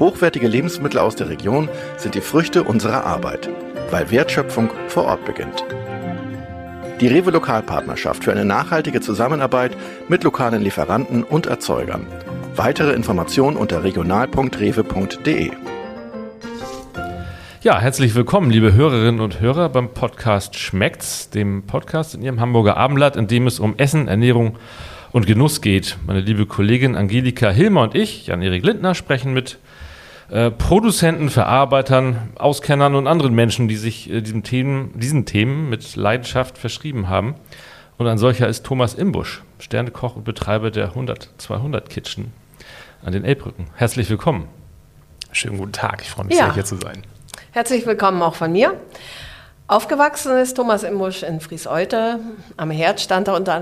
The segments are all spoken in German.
Hochwertige Lebensmittel aus der Region sind die Früchte unserer Arbeit, weil Wertschöpfung vor Ort beginnt. Die Rewe Lokalpartnerschaft für eine nachhaltige Zusammenarbeit mit lokalen Lieferanten und Erzeugern. Weitere Informationen unter regional.rewe.de. Ja, herzlich willkommen, liebe Hörerinnen und Hörer beim Podcast Schmeckt's, dem Podcast in Ihrem Hamburger Abendblatt, in dem es um Essen, Ernährung und Genuss geht. Meine liebe Kollegin Angelika Hilmer und ich, Jan-Erik Lindner, sprechen mit äh, Produzenten, Verarbeitern, Auskennern und anderen Menschen, die sich äh, diesem Themen, diesen Themen mit Leidenschaft verschrieben haben. Und ein solcher ist Thomas Imbusch, Sternekoch und Betreiber der 100-200 Kitchen an den Elbbrücken. Herzlich willkommen. Schönen guten Tag, ich freue mich Ja. sehr, hier zu sein. Herzlich willkommen auch von mir. Aufgewachsen ist Thomas Imbusch in Frieseute. Am Herd stand er unter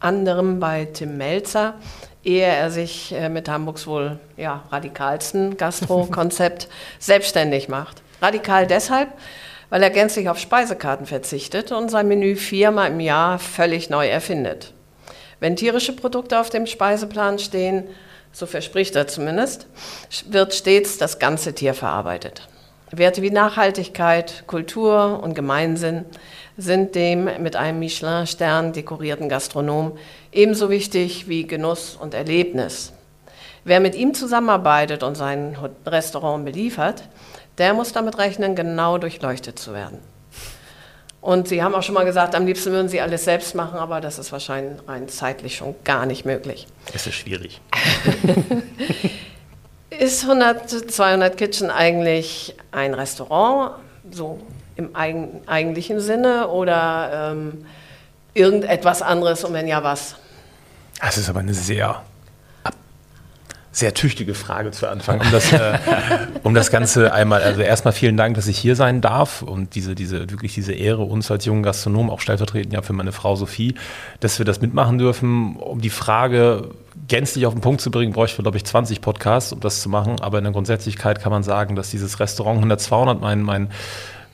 anderem bei Tim Melzer, ehe er sich äh, mit Hamburgs wohl ja, radikalsten Gastro-Konzept selbstständig macht. Radikal deshalb, weil er gänzlich auf Speisekarten verzichtet und sein Menü viermal im Jahr völlig neu erfindet. Wenn tierische Produkte auf dem Speiseplan stehen, so verspricht er zumindest, wird stets das ganze Tier verarbeitet. Werte wie Nachhaltigkeit, Kultur und Gemeinsinn sind dem mit einem Michelin-Stern dekorierten Gastronom ebenso wichtig wie Genuss und Erlebnis. Wer mit ihm zusammenarbeitet und sein Restaurant beliefert, der muss damit rechnen, genau durchleuchtet zu werden. Und Sie haben auch schon mal gesagt, am liebsten würden Sie alles selbst machen, aber das ist wahrscheinlich rein zeitlich schon gar nicht möglich. Es ist schwierig. Ist 100, 200 Kitchen eigentlich ein Restaurant, so im eigen, eigentlichen Sinne, oder ähm, irgendetwas anderes und wenn ja, was? Das ist aber eine sehr, sehr tüchtige Frage zu Anfang, um das, äh, um das Ganze einmal, also erstmal vielen Dank, dass ich hier sein darf und diese, diese, wirklich diese Ehre uns als jungen Gastronomen, auch stellvertretend ja für meine Frau Sophie, dass wir das mitmachen dürfen, um die Frage gänzlich auf den Punkt zu bringen, bräuchte wir, glaube ich, 20 Podcasts, um das zu machen, aber in der Grundsätzlichkeit kann man sagen, dass dieses Restaurant 100, 200 mein, mein,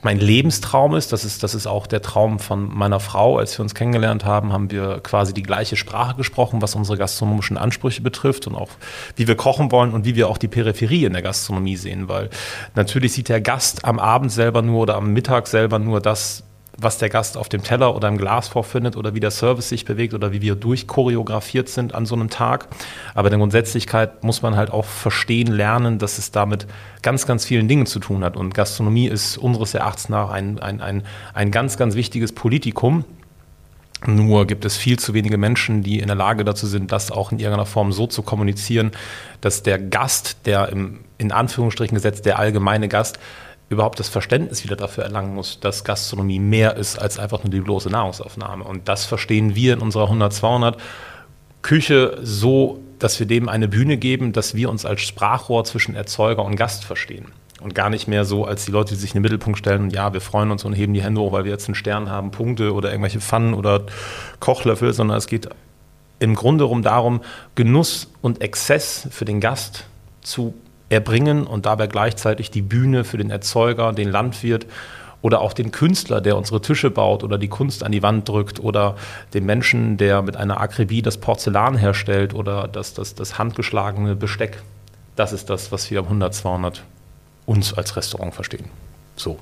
mein Lebenstraum ist. Das ist, das ist auch der Traum von meiner Frau. Als wir uns kennengelernt haben, haben wir quasi die gleiche Sprache gesprochen, was unsere gastronomischen Ansprüche betrifft und auch wie wir kochen wollen und wie wir auch die Peripherie in der Gastronomie sehen. Weil natürlich sieht der Gast am Abend selber nur oder am Mittag selber nur das, was der Gast auf dem Teller oder im Glas vorfindet oder wie der Service sich bewegt oder wie wir durchchoreografiert sind an so einem Tag. Aber in der Grundsätzlichkeit muss man halt auch verstehen, lernen, dass es damit ganz, ganz vielen Dingen zu tun hat. Und Gastronomie ist unseres Erachtens nach ein, ein, ein, ein ganz, ganz wichtiges Politikum. Nur gibt es viel zu wenige Menschen, die in der Lage dazu sind, das auch in irgendeiner Form so zu kommunizieren, dass der Gast, der im, in Anführungsstrichen gesetzt, der allgemeine Gast, überhaupt das Verständnis wieder dafür erlangen muss, dass Gastronomie mehr ist als einfach nur die bloße Nahrungsaufnahme. Und das verstehen wir in unserer 100, 200 Küche so, dass wir dem eine Bühne geben, dass wir uns als Sprachrohr zwischen Erzeuger und Gast verstehen. Und gar nicht mehr so als die Leute, die sich in den Mittelpunkt stellen und ja, wir freuen uns und heben die Hände hoch, weil wir jetzt einen Stern haben, Punkte oder irgendwelche Pfannen oder Kochlöffel, sondern es geht im Grunde rum darum, Genuss und Exzess für den Gast zu erbringen und dabei gleichzeitig die Bühne für den Erzeuger, den Landwirt oder auch den Künstler, der unsere Tische baut oder die Kunst an die Wand drückt oder den Menschen, der mit einer Akribie das Porzellan herstellt oder das, das, das handgeschlagene Besteck. Das ist das, was wir am 100, 200 uns als Restaurant verstehen. So.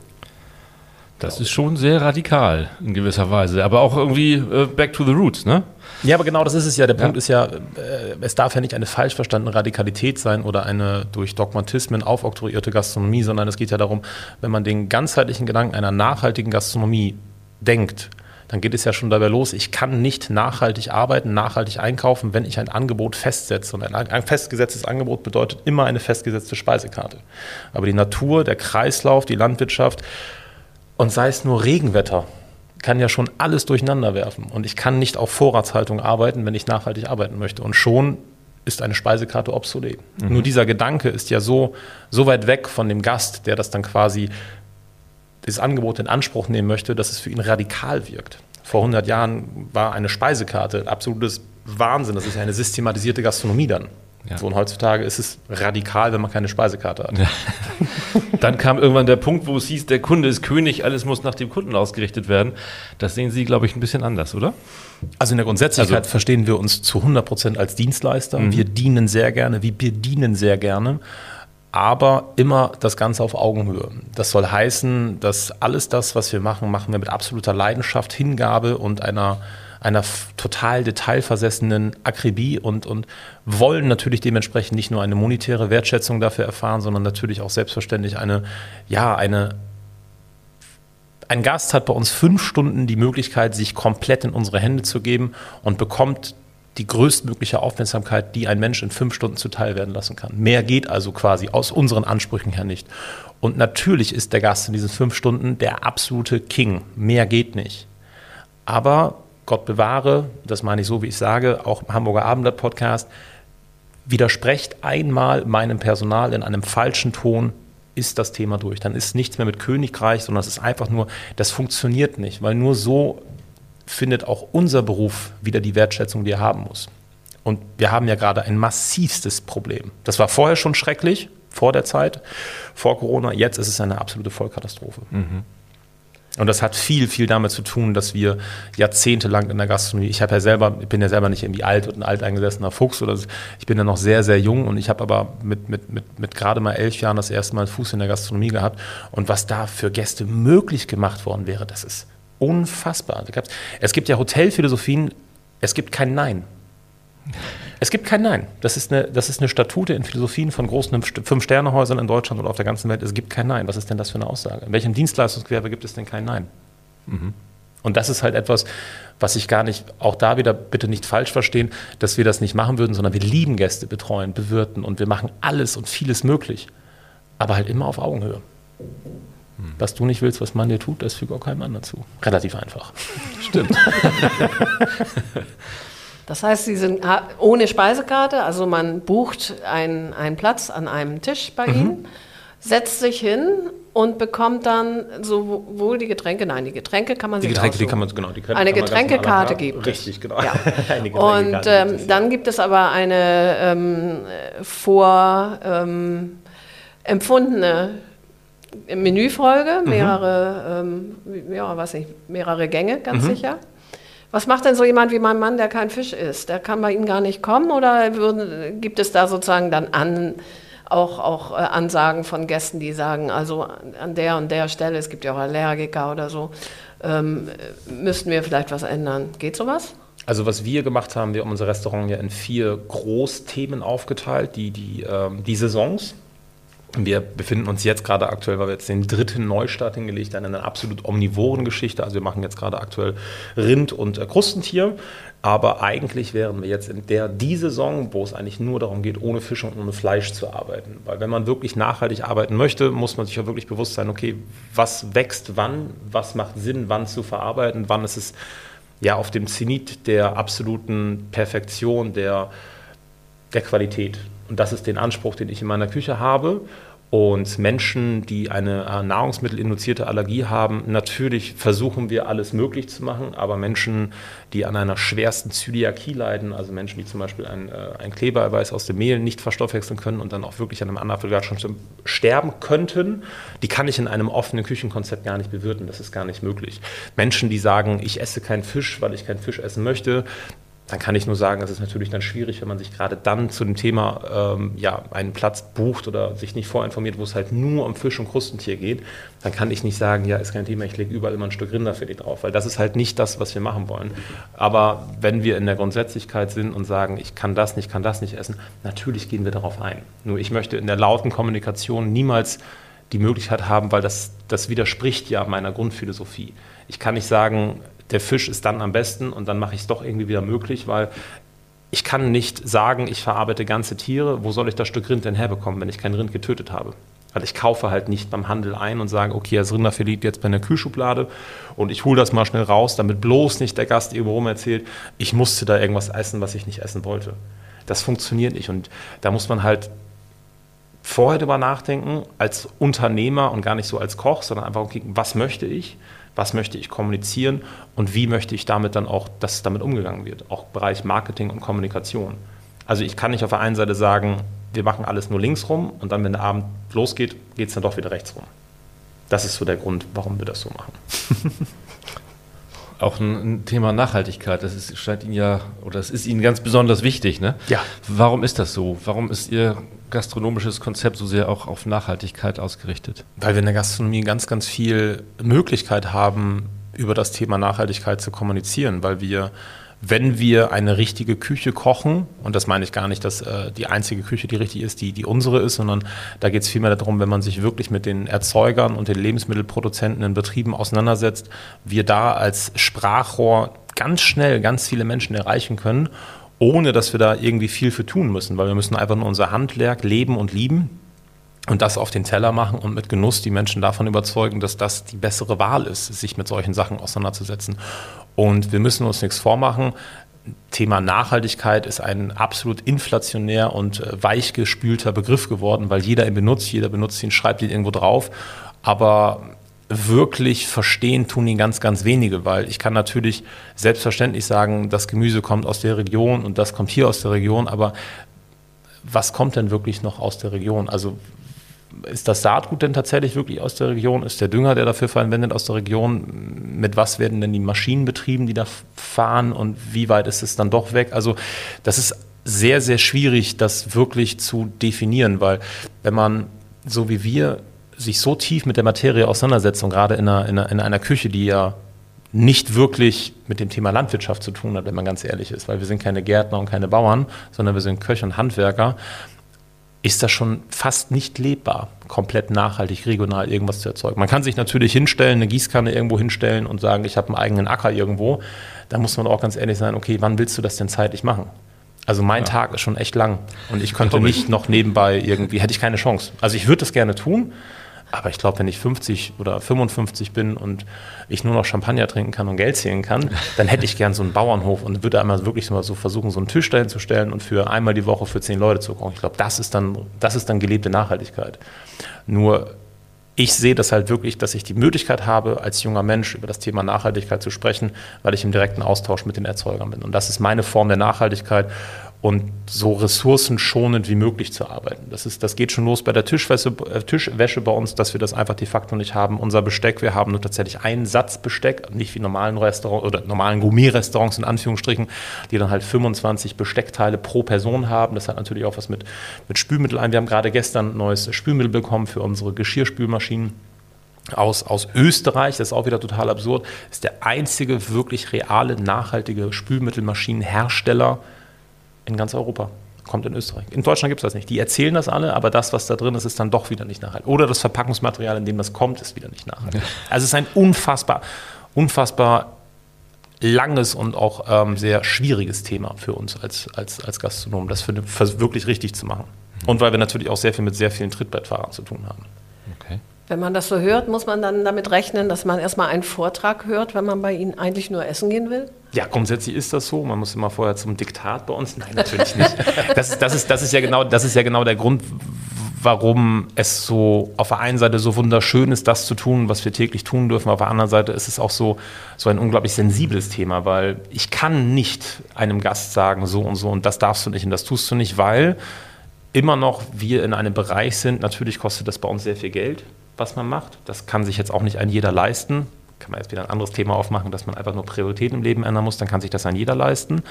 Das ist schon sehr radikal in gewisser Weise, aber auch irgendwie äh, back to the roots, ne? Ja, aber genau das ist es ja. Der Punkt Ja. ist ja, äh, es darf ja nicht eine falsch verstandene Radikalität sein oder eine durch Dogmatismen aufoktroyierte Gastronomie, sondern es geht ja darum, wenn man den ganzheitlichen Gedanken einer nachhaltigen Gastronomie denkt, dann geht es ja schon dabei los, ich kann nicht nachhaltig arbeiten, nachhaltig einkaufen, wenn ich ein Angebot festsetze. Und ein, ein festgesetztes Angebot bedeutet immer eine festgesetzte Speisekarte. Aber die Natur, der Kreislauf, die Landwirtschaft und sei es nur Regenwetter, kann ja schon alles durcheinander werfen. Und ich kann nicht auf Vorratshaltung arbeiten, wenn ich nachhaltig arbeiten möchte. Und schon ist eine Speisekarte obsolet. Mhm. Nur dieser Gedanke ist ja so, so weit weg von dem Gast, der das dann quasi, dieses Angebot in Anspruch nehmen möchte, dass es für ihn radikal wirkt. Vor 100 Jahren war eine Speisekarte absolutes Wahnsinn. Das ist ja eine systematisierte Gastronomie dann. Ja. So, und heutzutage ist es radikal, wenn man keine Speisekarte hat. Ja. Dann kam irgendwann der Punkt, wo es hieß, der Kunde ist König, alles muss nach dem Kunden ausgerichtet werden. Das sehen Sie, glaube ich, ein bisschen anders, oder? Also in der Grundsätzlichkeit also, verstehen wir uns zu 100 Prozent als Dienstleister. Mhm. Wir dienen sehr gerne, wir bedienen sehr gerne, aber immer das Ganze auf Augenhöhe. Das soll heißen, dass alles das, was wir machen, machen wir mit absoluter Leidenschaft, Hingabe und einer einer total detailversessenen Akribie und, und wollen natürlich dementsprechend nicht nur eine monetäre Wertschätzung dafür erfahren, sondern natürlich auch selbstverständlich eine, ja, eine, ein Gast hat bei uns fünf Stunden die Möglichkeit, sich komplett in unsere Hände zu geben und bekommt die größtmögliche Aufmerksamkeit, die ein Mensch in fünf Stunden zuteil werden lassen kann. Mehr geht also quasi aus unseren Ansprüchen her nicht. Und natürlich ist der Gast in diesen fünf Stunden der absolute King. Mehr geht nicht. Aber Gott bewahre, das meine ich so, wie ich sage, auch im Hamburger Abendblatt Podcast, widersprecht einmal meinem Personal in einem falschen Ton, ist das Thema durch. Dann ist nichts mehr mit Königreich, sondern es ist einfach nur, das funktioniert nicht, weil nur so findet auch unser Beruf wieder die Wertschätzung, die er haben muss. Und wir haben ja gerade ein massivstes Problem. Das war vorher schon schrecklich, vor der Zeit, vor Corona. Jetzt ist es eine absolute Vollkatastrophe. Mhm. Und das hat viel, viel damit zu tun, dass wir jahrzehntelang in der Gastronomie, ich habe ja selber, ich bin ja selber nicht irgendwie alt und ein alteingesessener Fuchs oder ich bin ja noch sehr, sehr jung und ich habe aber mit, mit, mit, mit gerade mal elf Jahren das erste Mal Fuß in der Gastronomie gehabt und was da für Gäste möglich gemacht worden wäre, das ist unfassbar. Es gibt ja Hotelphilosophien, es gibt kein Nein. Es gibt kein Nein. Das ist eine, das ist eine Statute in Philosophien von großen Fünf-Sterne-Häusern in Deutschland oder auf der ganzen Welt. Es gibt kein Nein. Was ist denn das für eine Aussage? In welchem Dienstleistungsgewerbe gibt es denn kein Nein? Mhm. Und das ist halt etwas, was ich gar nicht, auch da wieder bitte nicht falsch verstehen, dass wir das nicht machen würden, sondern wir lieben Gäste betreuen, bewirten und wir machen alles und vieles möglich. Aber halt immer auf Augenhöhe. Mhm. Was du nicht willst, was man dir tut, das füge auch keinem anderen zu. Relativ einfach. Stimmt. Das heißt, Sie sind ohne Speisekarte, also man bucht einen, einen Platz an einem Tisch bei mhm. Ihnen, setzt sich hin und bekommt dann sowohl die Getränke, nein, die Getränke kann man die sich Getränke, die kann man genau, die eine Getränkekarte gibt Richtig, genau. Ja. und ähm, es, ja. dann gibt es aber eine ähm, vor ähm, empfundene Menüfolge, mhm. mehrere, mhm. ja, was nicht, mehrere Gänge, ganz mhm. sicher. Was macht denn so jemand wie mein Mann, der kein Fisch isst? Der kann bei Ihnen gar nicht kommen oder würden, gibt es da sozusagen dann an, auch, auch äh, Ansagen von Gästen, die sagen, also an der und der Stelle, es gibt ja auch Allergiker oder so, ähm, müssten wir vielleicht was ändern. Geht sowas? Also was wir gemacht haben, wir haben unser Restaurant ja in vier Großthemen aufgeteilt, die, die, ähm, die Saisons. Wir befinden uns jetzt gerade aktuell, weil wir jetzt den dritten Neustart hingelegt haben, in einer absolut omnivoren Geschichte. Also wir machen jetzt gerade aktuell Rind und äh, Krustentier. Aber eigentlich wären wir jetzt in der die Saison, wo es eigentlich nur darum geht, ohne Fisch und ohne Fleisch zu arbeiten. Weil wenn man wirklich nachhaltig arbeiten möchte, muss man sich ja wirklich bewusst sein, okay, was wächst wann, was macht Sinn, wann zu verarbeiten, wann ist es ja auf dem Zenit der absoluten Perfektion, der, der Qualität. Und das ist den Anspruch, den ich in meiner Küche habe. Und Menschen, die eine äh, nahrungsmittelinduzierte Allergie haben, natürlich versuchen wir alles möglich zu machen, aber Menschen, die an einer schwersten Zöliakie leiden, also Menschen, die zum Beispiel ein, äh, ein Klebereiweiß aus dem Mehl nicht verstoffwechseln können und dann auch wirklich an einem Anaphylaxie sterben könnten, die kann ich in einem offenen Küchenkonzept gar nicht bewirten. Das ist gar nicht möglich. Menschen, die sagen, ich esse keinen Fisch, weil ich keinen Fisch essen möchte, dann kann ich nur sagen, es ist natürlich dann schwierig, wenn man sich gerade dann zu dem Thema ähm, ja, einen Platz bucht oder sich nicht vorinformiert, wo es halt nur um Fisch und Krustentier geht, dann kann ich nicht sagen, ja, ist kein Thema, ich lege überall immer ein Stück Rinder für die drauf, weil das ist halt nicht das, was wir machen wollen. Aber wenn wir in der Grundsätzlichkeit sind und sagen, ich kann das nicht, kann das nicht essen, natürlich gehen wir darauf ein. Nur ich möchte in der lauten Kommunikation niemals die Möglichkeit haben, weil das, das widerspricht ja meiner Grundphilosophie. Ich kann nicht sagen, der Fisch ist dann am besten und dann mache ich es doch irgendwie wieder möglich, weil ich kann nicht sagen, ich verarbeite ganze Tiere. Wo soll ich das Stück Rind denn herbekommen, wenn ich kein Rind getötet habe? Also ich kaufe halt nicht beim Handel ein und sage, okay, das Rinderfilet liegt jetzt bei einer Kühlschublade und ich hole das mal schnell raus, damit bloß nicht der Gast irgendwo rum erzählt, ich musste da irgendwas essen, was ich nicht essen wollte. Das funktioniert nicht. Und da muss man halt vorher drüber nachdenken, als Unternehmer und gar nicht so als Koch, sondern einfach gucken, was möchte ich, was möchte ich kommunizieren und wie möchte ich damit dann auch, dass damit umgegangen wird, auch im Bereich Marketing und Kommunikation. Also ich kann nicht auf der einen Seite sagen, wir machen alles nur links rum und dann, wenn der Abend losgeht, geht es dann doch wieder rechts rum. Das ist so der Grund, warum wir das so machen. Auch ein, Thema Nachhaltigkeit, das ist, scheint Ihnen ja, oder es ist Ihnen ganz besonders wichtig, ne? Ja. Warum ist das so? Warum ist Ihr gastronomisches Konzept so sehr auch auf Nachhaltigkeit ausgerichtet? Weil wir in der Gastronomie ganz, ganz viel Möglichkeit haben, über das Thema Nachhaltigkeit zu kommunizieren, weil wir wenn wir eine richtige Küche kochen, und das meine ich gar nicht, dass äh, die einzige Küche, die richtig ist, die, die unsere ist, sondern da geht es vielmehr darum, wenn man sich wirklich mit den Erzeugern und den Lebensmittelproduzenten in Betrieben auseinandersetzt, wir da als Sprachrohr ganz schnell ganz viele Menschen erreichen können, ohne dass wir da irgendwie viel für tun müssen, weil wir müssen einfach nur unser Handwerk leben und lieben und das auf den Teller machen und mit Genuss die Menschen davon überzeugen, dass das die bessere Wahl ist, sich mit solchen Sachen auseinanderzusetzen. Und wir müssen uns nichts vormachen. Thema Nachhaltigkeit ist ein absolut inflationär und äh, weichgespülter Begriff geworden, weil jeder ihn benutzt, jeder benutzt ihn, schreibt ihn irgendwo drauf. Aber wirklich verstehen tun ihn ganz, ganz wenige, weil ich kann natürlich selbstverständlich sagen, das Gemüse kommt aus der Region und das kommt hier aus der Region, aber was kommt denn wirklich noch aus der Region? Also ist das Saatgut denn tatsächlich wirklich aus der Region? Ist der Dünger, der dafür verwendet, aus der Region? Mit was werden denn die Maschinen betrieben, die da fahren? Und wie weit ist es dann doch weg? Also das ist sehr, sehr schwierig, das wirklich zu definieren, weil wenn man, so wie wir, sich so tief mit der Materie auseinandersetzt und gerade in einer, in einer, in einer Küche, die ja nicht wirklich mit dem Thema Landwirtschaft zu tun hat, wenn man ganz ehrlich ist, weil wir sind keine Gärtner und keine Bauern, sondern wir sind Köche und Handwerker ist das schon fast nicht lebbar, komplett nachhaltig, regional irgendwas zu erzeugen. Man kann sich natürlich hinstellen, eine Gießkanne irgendwo hinstellen und sagen, ich habe einen eigenen Acker irgendwo. Da muss man auch ganz ehrlich sein, okay, wann willst du das denn zeitlich machen? Also mein ja. Tag ist schon echt lang und ich könnte nicht noch nebenbei irgendwie, hätte ich keine Chance. Also ich würde das gerne tun, aber ich glaube, wenn ich 50 oder 55 bin und ich nur noch Champagner trinken kann und Geld zählen kann, dann hätte ich gern so einen Bauernhof und würde einmal wirklich mal so versuchen, so einen Tisch dahin zu stellen und für einmal die Woche für zehn Leute zu kochen. Ich glaube, das ist dann, das ist dann gelebte Nachhaltigkeit. Nur ich sehe das halt wirklich, dass ich die Möglichkeit habe, als junger Mensch über das Thema Nachhaltigkeit zu sprechen, weil ich im direkten Austausch mit den Erzeugern bin. Und das ist meine Form der Nachhaltigkeit und so ressourcenschonend wie möglich zu arbeiten. Das, ist, das geht schon los bei der Tischwäsche, äh, Tischwäsche bei uns, dass wir das einfach de facto nicht haben. Unser Besteck, wir haben nur tatsächlich einen Satz Besteck, nicht wie normalen Restaurants oder normalen Gourmet-Restaurants in Anführungsstrichen, die dann halt 25 Besteckteile pro Person haben. Das hat natürlich auch was mit, mit Spülmittel ein. Wir haben gerade gestern ein neues Spülmittel bekommen für unsere Geschirrspülmaschinen aus, aus Österreich, das ist auch wieder total absurd, ist der einzige wirklich reale, nachhaltige Spülmittelmaschinenhersteller in ganz Europa. Kommt in Österreich. In Deutschland gibt es das nicht. Die erzählen das alle, aber das, was da drin ist, ist dann doch wieder nicht nachhaltig. Oder das Verpackungsmaterial, in dem das kommt, ist wieder nicht nachhaltig. Also es ist ein unfassbar, unfassbar langes und auch ähm, sehr schwieriges Thema für uns als, als, als Gastronomen, das für, für wirklich richtig zu machen. Und weil wir natürlich auch sehr viel mit sehr vielen Trittbrettfahrern zu tun haben. Wenn man das so hört, muss man dann damit rechnen, dass man erstmal einen Vortrag hört, wenn man bei Ihnen eigentlich nur essen gehen will? Ja, grundsätzlich ist das so. Man muss immer vorher zum Diktat bei uns. Nein, natürlich nicht. Das, das, ist, das, ist ja genau, das ist ja genau der Grund, warum es so auf der einen Seite so wunderschön ist, das zu tun, was wir täglich tun dürfen. Auf der anderen Seite ist es auch so, so ein unglaublich sensibles Thema, weil ich kann nicht einem Gast sagen, so und so und das darfst du nicht und das tust du nicht, weil immer noch wir in einem Bereich sind, natürlich kostet das bei uns sehr viel Geld was man macht. Das kann sich jetzt auch nicht ein jeder leisten. Kann man jetzt wieder ein anderes Thema aufmachen, dass man einfach nur Prioritäten im Leben ändern muss, dann kann sich das ein jeder leisten.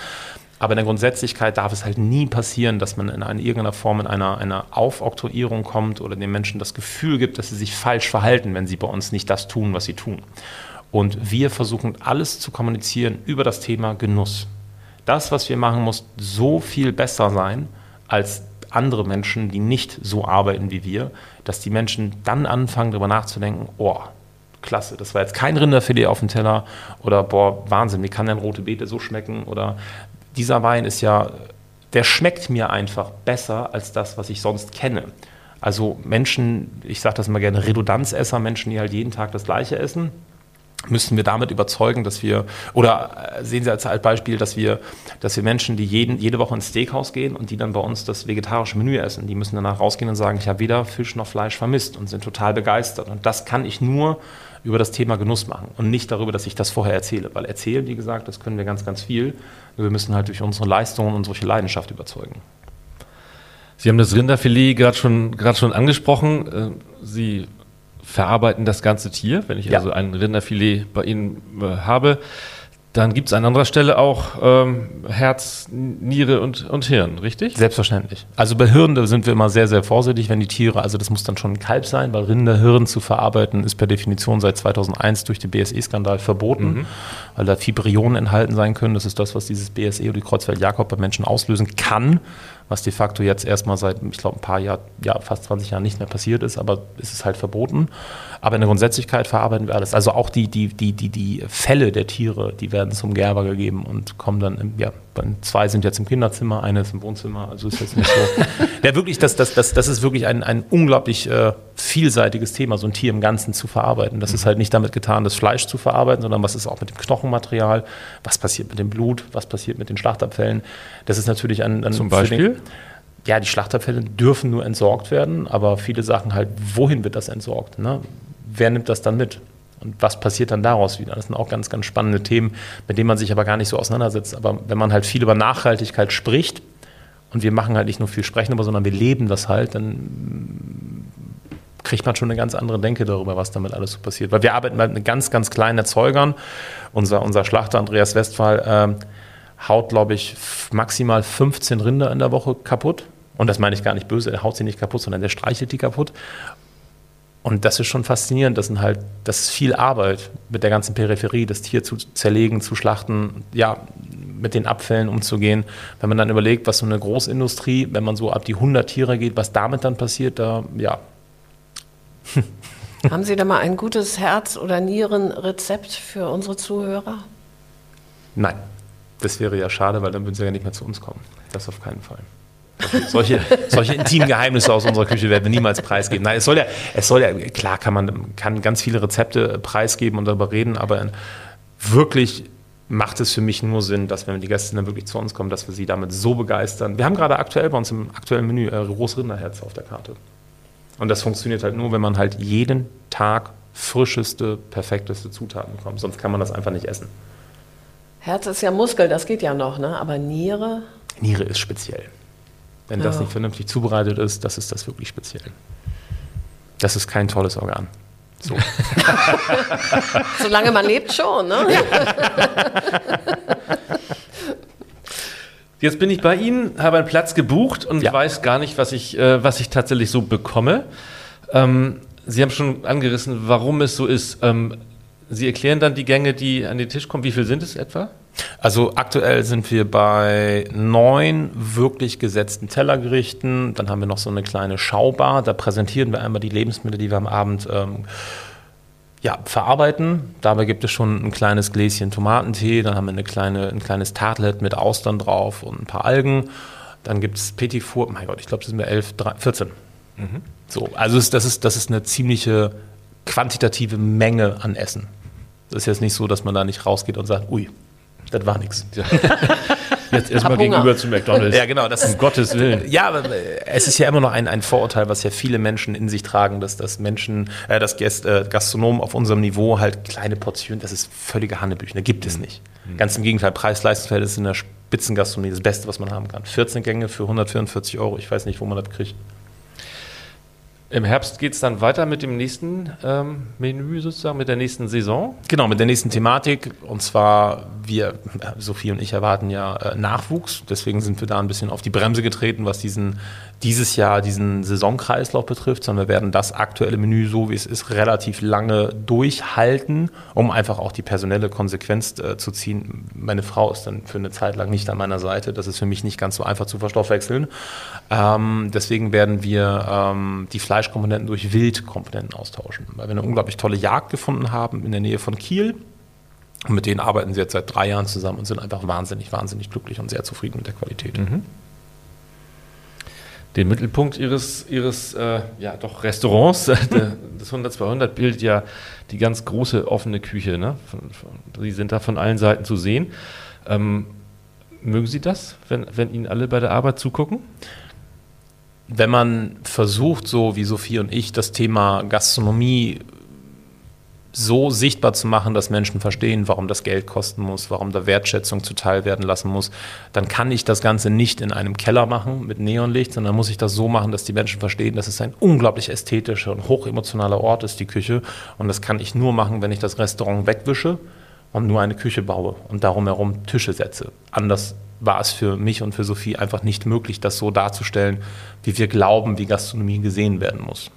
Aber in der Grundsätzlichkeit darf es halt nie passieren, dass man in einer, irgendeiner Form in einer, einer Aufoktroyierung kommt oder den Menschen das Gefühl gibt, dass sie sich falsch verhalten, wenn sie bei uns nicht das tun, was sie tun. Und wir versuchen alles zu kommunizieren über das Thema Genuss. Das, was wir machen, muss so viel besser sein als andere Menschen, die nicht so arbeiten wie wir, dass die Menschen dann anfangen, darüber nachzudenken, oh, klasse, das war jetzt kein Rinderfilet auf dem Teller oder boah, Wahnsinn, wie kann denn rote Beete so schmecken oder dieser Wein ist ja, der schmeckt mir einfach besser als das, was ich sonst kenne. Also Menschen, ich sage das immer gerne, Redundanzesser, Menschen, die halt jeden Tag das Gleiche essen, müssen wir damit überzeugen, dass wir, oder äh, sehen Sie als Beispiel, dass wir, dass wir Menschen, die jeden, jede Woche ins Steakhouse gehen und die dann bei uns das vegetarische Menü essen, die müssen danach rausgehen und sagen, ich habe weder Fisch noch Fleisch vermisst und sind total begeistert. Und das kann ich nur über das Thema Genuss machen und nicht darüber, dass ich das vorher erzähle. Weil erzählen, wie gesagt, das können wir ganz, ganz viel. Wir müssen halt durch unsere Leistungen und solche Leidenschaft überzeugen. Sie haben das Rinderfilet gerade schon, schon angesprochen. Äh, Sie verarbeiten das ganze Tier. Wenn ich ja. also ein Rinderfilet bei Ihnen äh, habe, dann gibt es an anderer Stelle auch ähm, Herz, Niere und, und Hirn, richtig? Selbstverständlich. Also bei Hirn sind wir immer sehr, sehr vorsichtig, wenn die Tiere, also das muss dann schon ein Kalb sein, weil Rinderhirn zu verarbeiten ist per Definition seit 2001 durch den BSE-Skandal verboten, mhm. weil da Fibrionen enthalten sein können. Das ist das, was dieses BSE oder die Kreuzfeld-Jakob bei Menschen auslösen kann was de facto jetzt erstmal seit, ich glaube, ein paar Jahren, ja, fast 20 Jahren nicht mehr passiert ist, aber es ist halt verboten. Aber in der Grundsätzlichkeit verarbeiten wir alles. Also auch die, die, die, die, die Fälle der Tiere, die werden zum Gerber gegeben und kommen dann, im, ja, zwei sind jetzt im Kinderzimmer, eine ist im Wohnzimmer, also ist jetzt nicht so. ja, wirklich, das, das, das, das ist wirklich ein, ein unglaublich äh, vielseitiges Thema, so ein Tier im Ganzen zu verarbeiten. Das ist halt nicht damit getan, das Fleisch zu verarbeiten, sondern was ist auch mit dem Knochenmaterial, was passiert mit dem Blut, was passiert mit den Schlachtabfällen. Das ist natürlich ein, ein Zum Beispiel? Den, ja, die Schlachtabfälle dürfen nur entsorgt werden, aber viele Sachen halt, wohin wird das entsorgt? Ne? Wer nimmt das dann mit? Und was passiert dann daraus wieder? Das sind auch ganz, ganz spannende Themen, mit denen man sich aber gar nicht so auseinandersetzt. Aber wenn man halt viel über Nachhaltigkeit spricht, und wir machen halt nicht nur viel sprechen, aber sondern wir leben das halt, dann kriegt man schon eine ganz andere Denke darüber, was damit alles so passiert. Weil wir arbeiten halt mit ganz, ganz kleinen Erzeugern. Unser, unser Schlachter Andreas Westphal ähm, haut, glaube ich, maximal 15 Rinder in der Woche kaputt. Und das meine ich gar nicht böse, er haut sie nicht kaputt, sondern der streichelt die kaputt. Und das ist schon faszinierend. Das, sind halt, das ist viel Arbeit mit der ganzen Peripherie, das Tier zu zerlegen, zu schlachten, ja, mit den Abfällen umzugehen. Wenn man dann überlegt, was so eine Großindustrie, wenn man so ab die 100 Tiere geht, was damit dann passiert, da, ja. Haben Sie da mal ein gutes Herz- oder Nierenrezept für unsere Zuhörer? Nein, das wäre ja schade, weil dann würden Sie ja nicht mehr zu uns kommen. Das auf keinen Fall. Solche, solche intimen Geheimnisse aus unserer Küche werden wir niemals preisgeben. Nein, es soll ja, es soll ja, klar kann man kann ganz viele Rezepte preisgeben und darüber reden, aber wirklich macht es für mich nur Sinn, dass wenn die Gäste dann wirklich zu uns kommen, dass wir sie damit so begeistern. Wir haben gerade aktuell bei uns im aktuellen Menü äh, Großrinderherz auf der Karte. Und das funktioniert halt nur, wenn man halt jeden Tag frischeste, perfekteste Zutaten bekommt. Sonst kann man das einfach nicht essen. Herz ist ja Muskel, das geht ja noch, ne? aber Niere? Niere ist speziell. Wenn ja. das nicht vernünftig zubereitet ist, das ist das wirklich speziell. Das ist kein tolles Organ. So. Solange man lebt schon, ne? Jetzt bin ich bei Ihnen, habe einen Platz gebucht und ja. weiß gar nicht, was ich, äh, was ich tatsächlich so bekomme. Ähm, Sie haben schon angerissen, warum es so ist. Ähm, Sie erklären dann die Gänge, die an den Tisch kommen. Wie viel sind es etwa? Also aktuell sind wir bei neun wirklich gesetzten Tellergerichten. Dann haben wir noch so eine kleine Schaubar. Da präsentieren wir einmal die Lebensmittel, die wir am Abend ähm, ja, verarbeiten. Dabei gibt es schon ein kleines Gläschen Tomatentee. Dann haben wir eine kleine, ein kleines Tartlet mit Austern drauf und ein paar Algen. Dann gibt es Petit Four. Mein Gott, ich glaube, das sind wir elf, drei, 14. Mhm. So, also das ist, das ist eine ziemliche quantitative Menge an Essen. Das ist jetzt nicht so, dass man da nicht rausgeht und sagt, ui, das war nichts. Jetzt erstmal gegenüber zu McDonalds. Ja, genau. Das, um Gottes Willen. Ja, aber äh, es ist ja immer noch ein, ein Vorurteil, was ja viele Menschen in sich tragen, dass, dass Menschen, äh, dass Gäst, äh, Gastronomen auf unserem Niveau halt kleine Portionen, das ist völlige Hannebüchen, da gibt es mhm. nicht. Mhm. Ganz im Gegenteil, Preis-Leistungsfeld ist in der Spitzengastronomie das Beste, was man haben kann. 14 Gänge für 144 Euro, ich weiß nicht, wo man das kriegt. Im Herbst geht es dann weiter mit dem nächsten ähm, Menü sozusagen, mit der nächsten Saison? Genau, mit der nächsten Thematik. Und zwar, wir, Sophie und ich erwarten ja äh, Nachwuchs. Deswegen sind wir da ein bisschen auf die Bremse getreten, was diesen dieses Jahr diesen Saisonkreislauf betrifft, sondern wir werden das aktuelle Menü, so wie es ist, relativ lange durchhalten, um einfach auch die personelle Konsequenz äh, zu ziehen. Meine Frau ist dann für eine Zeit lang nicht an meiner Seite. Das ist für mich nicht ganz so einfach zu verstoffwechseln. Ähm, deswegen werden wir ähm, die Fleischkomponenten durch Wildkomponenten austauschen, weil wir eine unglaublich tolle Jagd gefunden haben in der Nähe von Kiel. Und mit denen arbeiten sie jetzt seit drei Jahren zusammen und sind einfach wahnsinnig, wahnsinnig glücklich und sehr zufrieden mit der Qualität. Mhm. Den Mittelpunkt Ihres, ihres äh, ja, doch Restaurants, das 100-200 bildet ja die ganz große offene Küche. Ne? Von, von, Sie sind da von allen Seiten zu sehen. Ähm, mögen Sie das, wenn, wenn Ihnen alle bei der Arbeit zugucken? Wenn man versucht, so wie Sophie und ich, das Thema Gastronomie so sichtbar zu machen, dass Menschen verstehen, warum das Geld kosten muss, warum da Wertschätzung zuteil werden lassen muss, dann kann ich das Ganze nicht in einem Keller machen mit Neonlicht, sondern muss ich das so machen, dass die Menschen verstehen, dass es ein unglaublich ästhetischer und hochemotionaler Ort ist, die Küche. Und das kann ich nur machen, wenn ich das Restaurant wegwische und nur eine Küche baue und darum herum Tische setze. Anders war es für mich und für Sophie einfach nicht möglich, das so darzustellen, wie wir glauben, wie Gastronomie gesehen werden muss.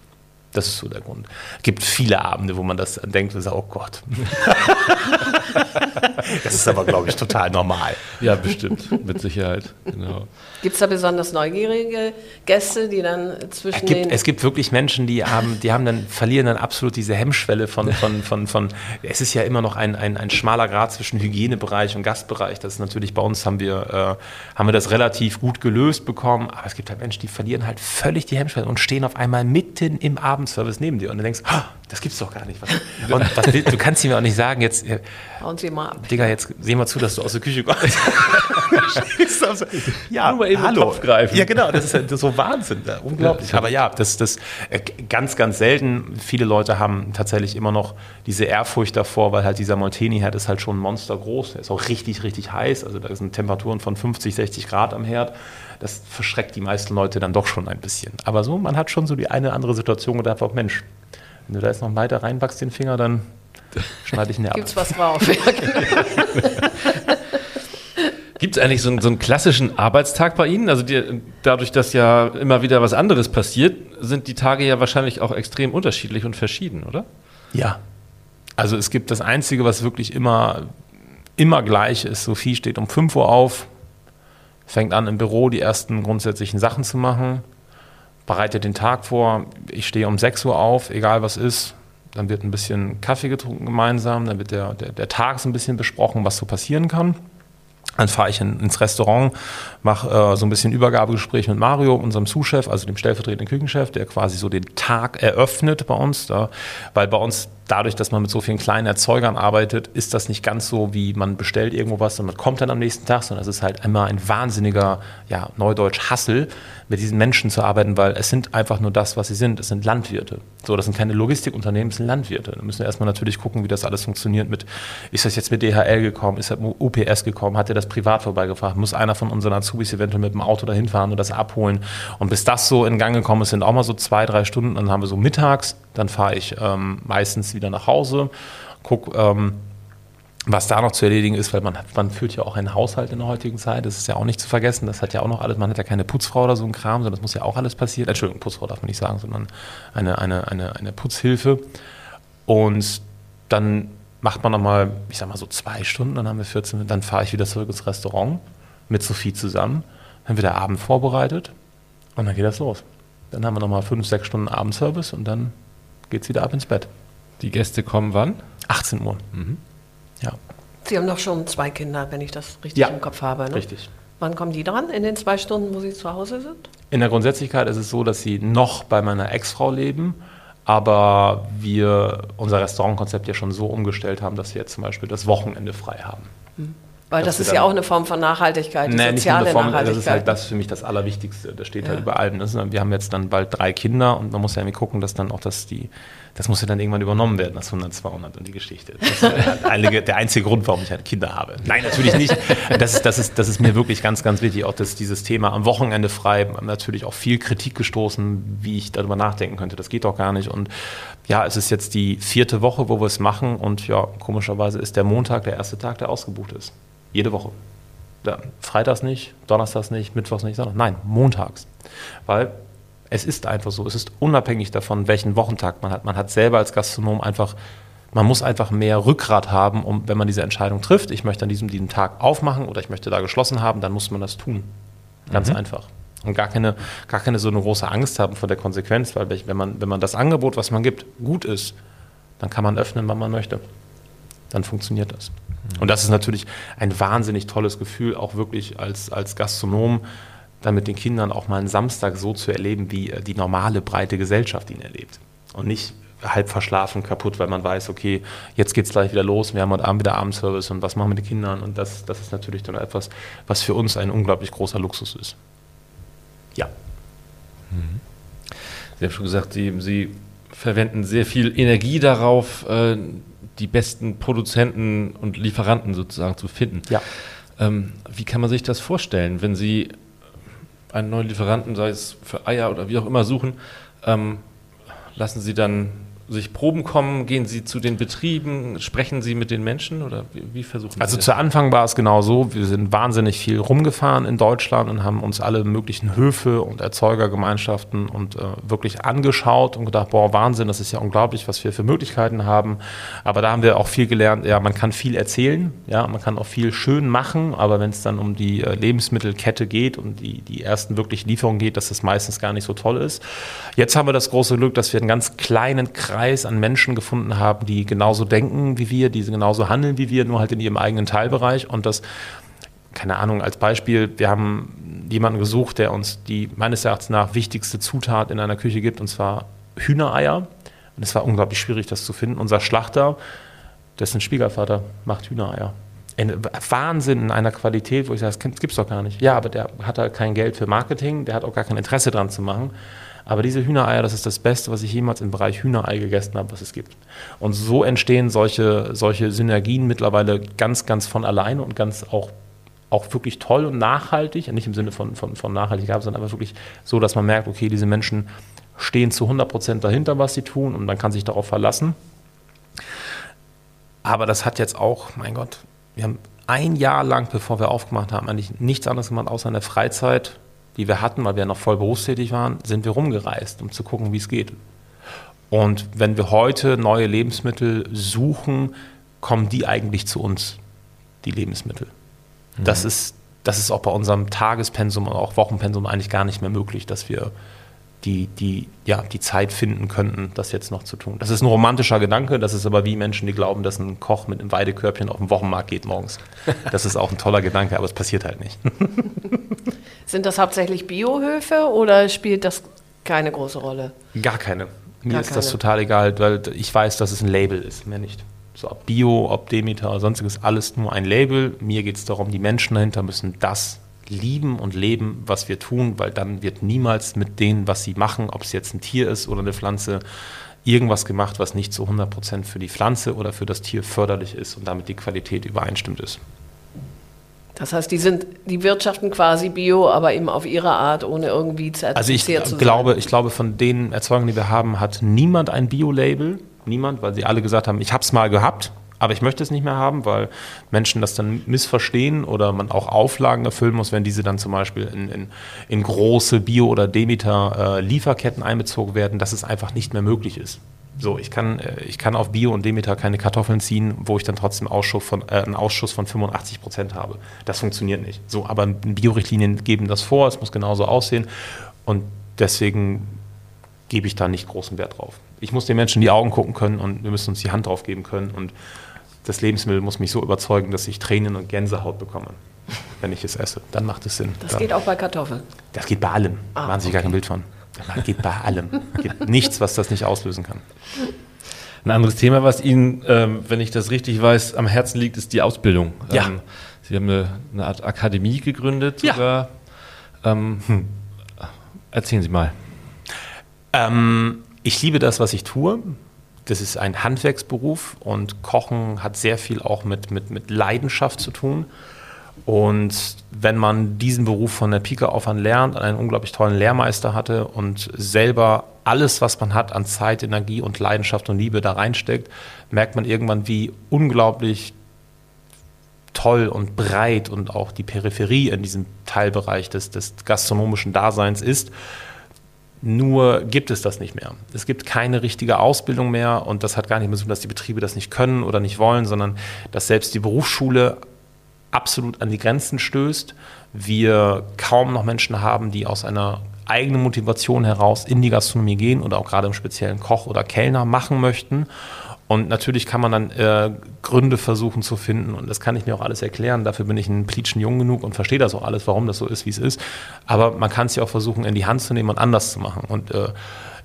Das ist so der Grund. Es gibt viele Abende, wo man das denkt und sagt, oh Gott. das ist aber, glaube ich, total normal. Ja, bestimmt, mit Sicherheit. Genau. Gibt es da besonders neugierige Gäste, die dann zwischen es gibt, den... Es gibt wirklich Menschen, die haben, die haben dann, verlieren dann absolut diese Hemmschwelle von, von, von, von es ist ja immer noch ein, ein, ein schmaler Grad zwischen Hygienebereich und Gastbereich. Das ist natürlich bei uns haben wir, äh, haben wir das relativ gut gelöst bekommen, aber es gibt halt Menschen, die verlieren halt völlig die Hemmschwelle und stehen auf einmal mitten im Abendservice neben dir. Und du denkst, oh, das gibt's doch gar nicht. Und was, du kannst mir auch nicht sagen, jetzt, Hauen Sie mal ab. Digga, jetzt sehen wir zu, dass du aus der Küche kommst. ja, Nur mal eben hallo. Topf greifen. Ja, genau, das ist, das ist so Wahnsinn. Ja, unglaublich. Aber ja, das ist äh, ganz, ganz selten. Viele Leute haben tatsächlich immer noch diese Ehrfurcht davor, weil halt dieser Molteni-Herd ist halt schon monstergroß. Der ist auch richtig, richtig heiß. Also da sind Temperaturen von 50, 60 Grad am Herd. Das verschreckt die meisten Leute dann doch schon ein bisschen. Aber so, man hat schon so die eine andere Situation und einfach, Mensch, wenn du da jetzt noch weiter reinwachst den Finger, dann schneide ich ihn ab. Gibt's was drauf? Ja, genau. Gibt es eigentlich so einen, so einen, klassischen Arbeitstag bei Ihnen? Also die, dadurch, dass ja immer wieder was anderes passiert, sind die Tage ja wahrscheinlich auch extrem unterschiedlich und verschieden, oder? Ja. Also es gibt das Einzige, was wirklich immer, immer gleich ist. Sophie steht um 5 Uhr auf, fängt an im Büro die ersten grundsätzlichen Sachen zu machen, bereitet den Tag vor. Ich stehe um 6 Uhr auf, egal was ist. Dann wird ein bisschen Kaffee getrunken gemeinsam, dann wird der, der, der Tag so ein bisschen besprochen, was so passieren kann. Dann fahre ich in, ins Restaurant, mache äh, so ein bisschen Übergabegespräch mit Mario, unserem Zuschef, also dem stellvertretenden Küchenchef, der quasi so den Tag eröffnet bei uns. Da, weil bei uns dadurch, dass man mit so vielen kleinen Erzeugern arbeitet, ist das nicht ganz so, wie man bestellt irgendwo was und man kommt dann am nächsten Tag, sondern es ist halt immer ein wahnsinniger, ja, Neudeutsch Hassel, mit diesen Menschen zu arbeiten, weil es sind einfach nur das, was sie sind. Es sind Landwirte. So, das sind keine Logistikunternehmen, es sind Landwirte. Da müssen wir erstmal natürlich gucken, wie das alles funktioniert mit, ist das jetzt mit DHL gekommen, ist das mit UPS gekommen, hat er das privat vorbeigefragt, muss einer von unseren Azubis eventuell mit dem Auto dahin fahren und das abholen. Und bis das so in Gang gekommen ist, sind auch mal so zwei, drei Stunden, dann haben wir so mittags, dann fahre ich ähm, meistens wieder nach Hause, gucke, ähm, was da noch zu erledigen ist, weil man, man führt ja auch einen Haushalt in der heutigen Zeit, das ist ja auch nicht zu vergessen, das hat ja auch noch alles, man hat ja keine Putzfrau oder so ein Kram, sondern das muss ja auch alles passieren. Entschuldigung, Putzfrau darf man nicht sagen, sondern eine, eine, eine, eine Putzhilfe. Und dann macht man nochmal, ich sag mal so zwei Stunden, dann haben wir 14, dann fahre ich wieder zurück ins Restaurant mit Sophie zusammen, dann wird der Abend vorbereitet und dann geht das los. Dann haben wir nochmal fünf, sechs Stunden Abendservice und dann geht es wieder ab ins Bett. Die Gäste kommen wann? 18 Uhr. Mhm. Ja. Sie haben doch schon zwei Kinder, wenn ich das richtig ja, im Kopf habe. Ne? Richtig. Wann kommen die dran? In den zwei Stunden, wo Sie zu Hause sind? In der Grundsätzlichkeit ist es so, dass sie noch bei meiner Ex-Frau leben, aber wir unser Restaurantkonzept ja schon so umgestellt haben, dass wir jetzt zum Beispiel das Wochenende frei haben. Mhm. Weil das ist ja auch eine Form von Nachhaltigkeit, die nee, soziale nicht Form, Nachhaltigkeit. Das ist halt das für mich das Allerwichtigste. Das steht halt ja. halt über allem. wir haben jetzt dann bald drei Kinder und man muss ja irgendwie gucken, dass dann auch das die das muss ja dann irgendwann übernommen werden, das 100, 200 und die Geschichte. Das ist der, der einzige Grund, warum ich halt Kinder habe. Nein, natürlich nicht. Das ist, das, ist, das ist mir wirklich ganz, ganz wichtig, auch dass dieses Thema am Wochenende frei, natürlich auch viel Kritik gestoßen, wie ich darüber nachdenken könnte. Das geht doch gar nicht. Und ja, es ist jetzt die vierte Woche, wo wir es machen und ja, komischerweise ist der Montag der erste Tag, der ausgebucht ist. Jede Woche. Ja, freitags nicht, donnerstags nicht, mittwochs nicht, sondern nein, montags. Weil es ist einfach so. Es ist unabhängig davon, welchen Wochentag man hat. Man hat selber als Gastronom einfach, man muss einfach mehr Rückgrat haben, um, wenn man diese Entscheidung trifft, ich möchte an diesem, diesem Tag aufmachen oder ich möchte da geschlossen haben, dann muss man das tun. Ganz mhm. einfach. Und gar keine, gar keine so eine große Angst haben vor der Konsequenz, weil wenn man, wenn man das Angebot, was man gibt, gut ist, dann kann man öffnen, wann man möchte. Dann funktioniert das. Und das ist natürlich ein wahnsinnig tolles Gefühl, auch wirklich als, als Gastronom dann mit den Kindern auch mal einen Samstag so zu erleben, wie äh, die normale breite Gesellschaft ihn erlebt. Und nicht halb verschlafen, kaputt, weil man weiß, okay, jetzt geht es gleich wieder los, wir haben heute Abend wieder Abendservice und was machen wir mit den Kindern? Und das, das ist natürlich dann etwas, was für uns ein unglaublich großer Luxus ist. Ja. Mhm. Sie haben schon gesagt, Sie, Sie verwenden sehr viel Energie darauf, äh, die besten Produzenten und Lieferanten sozusagen zu finden. Ja. Ähm, wie kann man sich das vorstellen, wenn Sie einen neuen Lieferanten, sei es für Eier oder wie auch immer, suchen? Ähm, lassen Sie dann sich Proben kommen? Gehen Sie zu den Betrieben? Sprechen Sie mit den Menschen oder wie, wie versuchen Sie Also das? zu Anfang war es genau so, wir sind wahnsinnig viel rumgefahren in Deutschland und haben uns alle möglichen Höfe und Erzeugergemeinschaften und äh, wirklich angeschaut und gedacht, boah, Wahnsinn, das ist ja unglaublich, was wir für Möglichkeiten haben. Aber da haben wir auch viel gelernt, ja, man kann viel erzählen, ja, man kann auch viel schön machen, aber wenn es dann um die äh, Lebensmittelkette geht und die, die ersten wirklich Lieferungen geht, dass das meistens gar nicht so toll ist. Jetzt haben wir das große Glück, dass wir einen ganz kleinen Kreis an Menschen gefunden haben, die genauso denken wie wir, die genauso handeln wie wir, nur halt in ihrem eigenen Teilbereich. Und das, keine Ahnung, als Beispiel, wir haben jemanden gesucht, der uns die meines Erachtens nach wichtigste Zutat in einer Küche gibt, und zwar Hühnereier. Und es war unglaublich schwierig, das zu finden. Unser Schlachter, dessen Schwiegervater macht Hühnereier. Ein Wahnsinn in einer Qualität, wo ich sage, das gibt es doch gar nicht. Ja, aber der hat halt kein Geld für Marketing, der hat auch gar kein Interesse dran zu machen. Aber diese Hühnereier, das ist das Beste, was ich jemals im Bereich Hühnerei gegessen habe, was es gibt. Und so entstehen solche, solche Synergien mittlerweile ganz, ganz von alleine und ganz auch, auch wirklich toll und nachhaltig. Nicht im Sinne von, von, von Nachhaltigkeit, sondern einfach wirklich so, dass man merkt, okay, diese Menschen stehen zu 100 Prozent dahinter, was sie tun und man kann sich darauf verlassen. Aber das hat jetzt auch, mein Gott, wir haben ein Jahr lang, bevor wir aufgemacht haben, eigentlich nichts anderes gemacht, außer in der Freizeit die wir hatten, weil wir noch voll berufstätig waren, sind wir rumgereist, um zu gucken, wie es geht. Und wenn wir heute neue Lebensmittel suchen, kommen die eigentlich zu uns, die Lebensmittel. Mhm. Das, ist, das ist auch bei unserem Tagespensum und auch Wochenpensum eigentlich gar nicht mehr möglich, dass wir die, die, ja, die Zeit finden könnten, das jetzt noch zu tun. Das ist ein romantischer Gedanke, das ist aber wie Menschen, die glauben, dass ein Koch mit einem Weidekörbchen auf den Wochenmarkt geht morgens. Das ist auch ein toller Gedanke, aber es passiert halt nicht. Sind das hauptsächlich Biohöfe oder spielt das keine große Rolle? Gar keine. Mir Gar ist keine. das total egal, weil ich weiß, dass es ein Label ist, mehr nicht. So ob Bio, ob Demeter oder sonstiges, alles nur ein Label. Mir geht es darum, die Menschen dahinter müssen das lieben und leben, was wir tun, weil dann wird niemals mit denen, was sie machen, ob es jetzt ein Tier ist oder eine Pflanze, irgendwas gemacht, was nicht zu 100% für die Pflanze oder für das Tier förderlich ist und damit die Qualität übereinstimmt ist. Das heißt, die sind, die wirtschaften quasi Bio, aber eben auf ihre Art, ohne irgendwie Also ich zertifiziert zu glaube, sein. ich glaube, von den Erzeugern, die wir haben, hat niemand ein Bio-Label. Niemand, weil sie alle gesagt haben, ich habe es mal gehabt, aber ich möchte es nicht mehr haben, weil Menschen das dann missverstehen oder man auch Auflagen erfüllen muss, wenn diese dann zum Beispiel in, in, in große Bio- oder Demeter-Lieferketten einbezogen werden, dass es einfach nicht mehr möglich ist. So, ich kann, äh, ich kann auf Bio und Demeter keine Kartoffeln ziehen, wo ich dann trotzdem Ausschuss von, äh, einen Ausschuss von 85 Prozent habe. Das funktioniert nicht. So, aber Biorichtlinien geben das vor, es muss genauso aussehen und deswegen gebe ich da nicht großen Wert drauf. Ich muss den Menschen in die Augen gucken können und wir müssen uns die Hand drauf geben können und das Lebensmittel muss mich so überzeugen, dass ich Tränen und Gänsehaut bekomme, wenn ich es esse. Dann macht es Sinn. Das dann, geht auch bei Kartoffeln. das geht bei allem. Ah, Machen Sie sich gar okay. kein Bild von. Das geht bei allem. Es gibt nichts, was das nicht auslösen kann. Ein anderes Thema, was Ihnen, ähm, wenn ich das richtig weiß, am Herzen liegt, ist die Ausbildung. Ja. Ähm, Sie haben eine, eine Art Akademie gegründet Ja. sogar. Ähm, hm. Erzählen Sie mal. Ähm, ich liebe das, was ich tue. Das ist ein Handwerksberuf und Kochen hat sehr viel auch mit, mit, mit Leidenschaft zu tun. Und wenn man diesen Beruf von der Pike auf an lernt, einen unglaublich tollen Lehrmeister hatte und selber alles, was man hat an Zeit, Energie und Leidenschaft und Liebe da reinsteckt, merkt man irgendwann, wie unglaublich toll und breit und auch die Peripherie in diesem Teilbereich des, des gastronomischen Daseins ist. Nur gibt es das nicht mehr. Es gibt keine richtige Ausbildung mehr und das hat gar nicht mehr so, dass die Betriebe das nicht können oder nicht wollen, sondern dass selbst die Berufsschule absolut an die Grenzen stößt. Wir kaum noch Menschen haben, die aus einer eigenen Motivation heraus in die Gastronomie gehen oder auch gerade im speziellen Koch oder Kellner machen möchten. Und natürlich kann man dann äh, Gründe versuchen zu finden und das kann ich mir auch alles erklären. Dafür bin ich ein Plitschen jung genug und verstehe das auch alles, warum das so ist, wie es ist. Aber man kann es ja auch versuchen, in die Hand zu nehmen und anders zu machen. Und äh,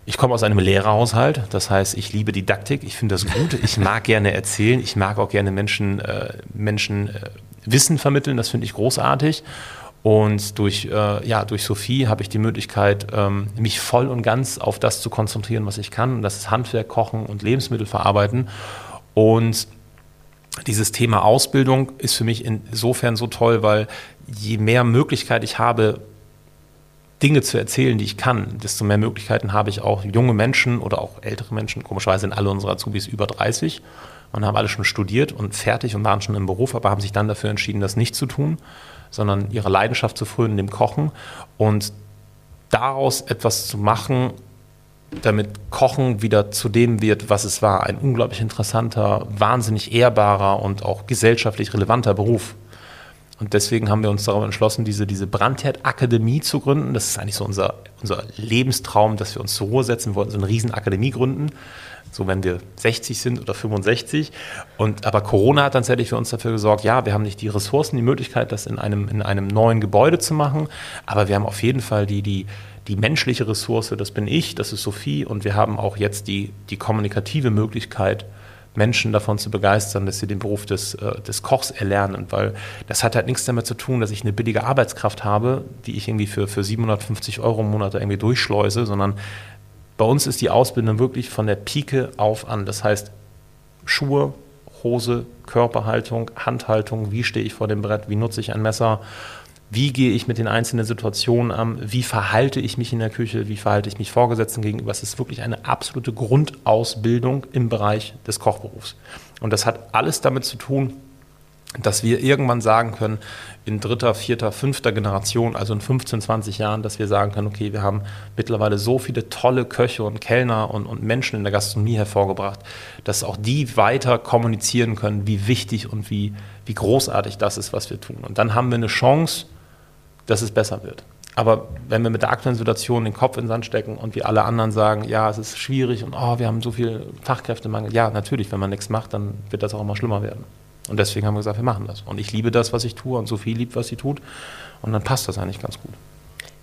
ich komme aus einem Lehrerhaushalt, das heißt, ich liebe Didaktik, ich finde das gut, ich mag gerne erzählen, ich mag auch gerne Menschen, äh, Menschen äh, Wissen vermitteln, das finde ich großartig. Und durch, äh, ja, durch Sophie habe ich die Möglichkeit, ähm, mich voll und ganz auf das zu konzentrieren, was ich kann. Und das ist Handwerk, Kochen und Lebensmittel verarbeiten. Und dieses Thema Ausbildung ist für mich insofern so toll, weil je mehr Möglichkeit ich habe, Dinge zu erzählen, die ich kann, desto mehr Möglichkeiten habe ich auch junge Menschen oder auch ältere Menschen. Komischerweise sind alle unsere Azubis über 30 und haben alle schon studiert und fertig und waren schon im Beruf, aber haben sich dann dafür entschieden, das nicht zu tun sondern ihre Leidenschaft zu frönen, dem Kochen und daraus etwas zu machen, damit Kochen wieder zu dem wird, was es war. Ein unglaublich interessanter, wahnsinnig ehrbarer und auch gesellschaftlich relevanter Beruf. Und deswegen haben wir uns darauf entschlossen, diese, diese Brandherd-Akademie zu gründen. Das ist eigentlich so unser, unser Lebenstraum, dass wir uns zur Ruhe setzen. Wollten so eine Riesenakademie gründen so wenn wir 60 sind oder 65. Und, aber Corona hat tatsächlich für uns dafür gesorgt, ja, wir haben nicht die Ressourcen, die Möglichkeit, das in einem, in einem neuen Gebäude zu machen, aber wir haben auf jeden Fall die, die, die menschliche Ressource, das bin ich, das ist Sophie. Und wir haben auch jetzt die, die kommunikative Möglichkeit, Menschen davon zu begeistern, dass sie den Beruf des, äh, des Kochs erlernen, weil das hat halt nichts damit zu tun, dass ich eine billige Arbeitskraft habe, die ich irgendwie für, für 750 Euro im Monat irgendwie durchschleuse, sondern bei uns ist die Ausbildung wirklich von der Pike auf an. Das heißt, Schuhe, Hose, Körperhaltung, Handhaltung, wie stehe ich vor dem Brett, wie nutze ich ein Messer, wie gehe ich mit den einzelnen Situationen an, wie verhalte ich mich in der Küche, wie verhalte ich mich Vorgesetzten gegenüber. Es ist wirklich eine absolute Grundausbildung im Bereich des Kochberufs. Und das hat alles damit zu tun, dass wir irgendwann sagen können, in dritter, vierter, fünfter Generation, also in 15, 20 Jahren, dass wir sagen können, okay, wir haben mittlerweile so viele tolle Köche und Kellner und, und Menschen in der Gastronomie hervorgebracht, dass auch die weiter kommunizieren können, wie wichtig und wie, wie großartig das ist, was wir tun. Und dann haben wir eine Chance, dass es besser wird. Aber wenn wir mit der aktuellen Situation den Kopf in den Sand stecken und wie alle anderen sagen, ja, es ist schwierig und oh, wir haben so viel Fachkräftemangel, ja, natürlich, wenn man nichts macht, dann wird das auch immer schlimmer werden. Und deswegen haben wir gesagt, wir machen das. Und ich liebe das, was ich tue und Sophie liebt, was sie tut. Und dann passt das eigentlich ganz gut.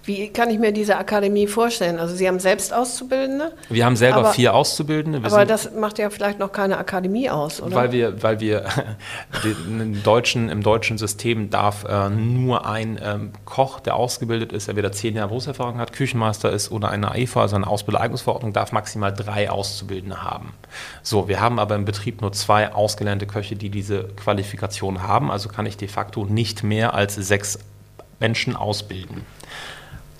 Wie kann ich mir diese Akademie vorstellen? Also Sie haben selbst Auszubildende? Wir haben selber aber, vier Auszubildende. Wir aber das macht ja vielleicht noch keine Akademie aus, oder? Weil wir, weil wir im, deutschen, im deutschen System darf äh, nur ein ähm, Koch, der ausgebildet ist, der wieder zehn Jahre Berufserfahrung hat, Küchenmeister ist oder eine AIFA, also eine Ausbildereignungsverordnung, darf maximal drei Auszubildende haben. So, wir haben aber im Betrieb nur zwei ausgelernte Köche, die diese Qualifikation haben. Also kann ich de facto nicht mehr als sechs Menschen ausbilden.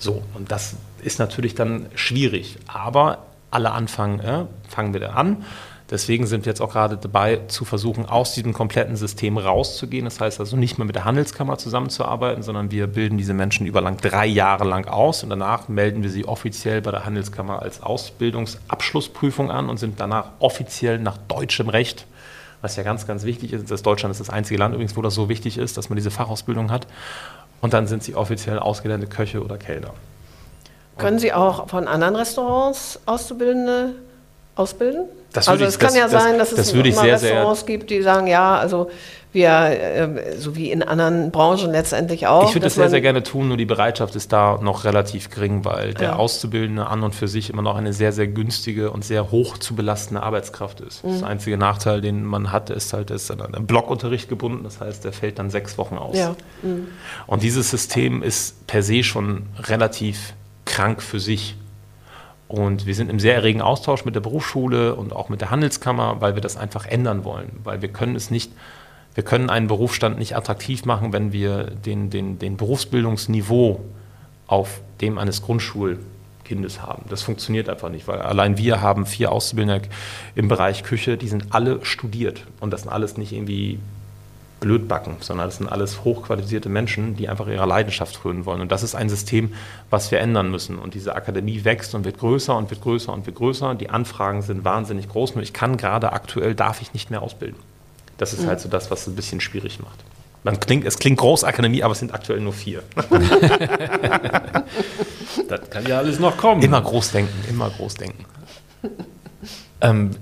So, und das ist natürlich dann schwierig. Aber alle anfangen, äh, fangen wir da an. Deswegen sind wir jetzt auch gerade dabei, zu versuchen, aus diesem kompletten System rauszugehen. Das heißt also nicht mehr mit der Handelskammer zusammenzuarbeiten, sondern wir bilden diese Menschen über lang drei Jahre lang aus und danach melden wir sie offiziell bei der Handelskammer als Ausbildungsabschlussprüfung an und sind danach offiziell nach deutschem Recht, was ja ganz, ganz wichtig ist. Das Deutschland ist das einzige Land übrigens, wo das so wichtig ist, dass man diese Fachausbildung hat und dann sind sie offiziell ausgelernte Köche oder Kellner. Können Sie auch von anderen Restaurants Auszubildende ausbilden? Das also es kann das, ja sein, dass das es immer sehr, Restaurants sehr gibt, die sagen, ja, also wir, äh, so wie in anderen Branchen letztendlich auch. Ich würde das sehr, sehr gerne tun, nur die Bereitschaft ist da noch relativ gering, weil der ja. Auszubildende an und für sich immer noch eine sehr, sehr günstige und sehr hoch zu belastende Arbeitskraft ist. Mhm. Das einzige Nachteil, den man hat, ist halt, ist an einen Blockunterricht gebunden, das heißt, der fällt dann sechs Wochen aus. Ja. Mhm. Und dieses System ist per se schon relativ krank für sich. Und wir sind im sehr erregen Austausch mit der Berufsschule und auch mit der Handelskammer, weil wir das einfach ändern wollen. Weil wir können es nicht, wir können einen Berufsstand nicht attraktiv machen, wenn wir den, den, den Berufsbildungsniveau auf dem eines Grundschulkindes haben. Das funktioniert einfach nicht, weil allein wir haben vier Auszubildende im Bereich Küche, die sind alle studiert. Und das sind alles nicht irgendwie blödbacken, sondern das sind alles hochqualifizierte Menschen, die einfach ihrer Leidenschaft frönen wollen. Und das ist ein System, was wir ändern müssen. Und diese Akademie wächst und wird größer und wird größer und wird größer. Die Anfragen sind wahnsinnig groß. Nur ich kann gerade aktuell, darf ich nicht mehr ausbilden. Das ist mhm. halt so das, was es ein bisschen schwierig macht. Man klingt, es klingt Großakademie, aber es sind aktuell nur vier. das kann ja alles noch kommen. Immer groß denken, immer groß denken. Ähm,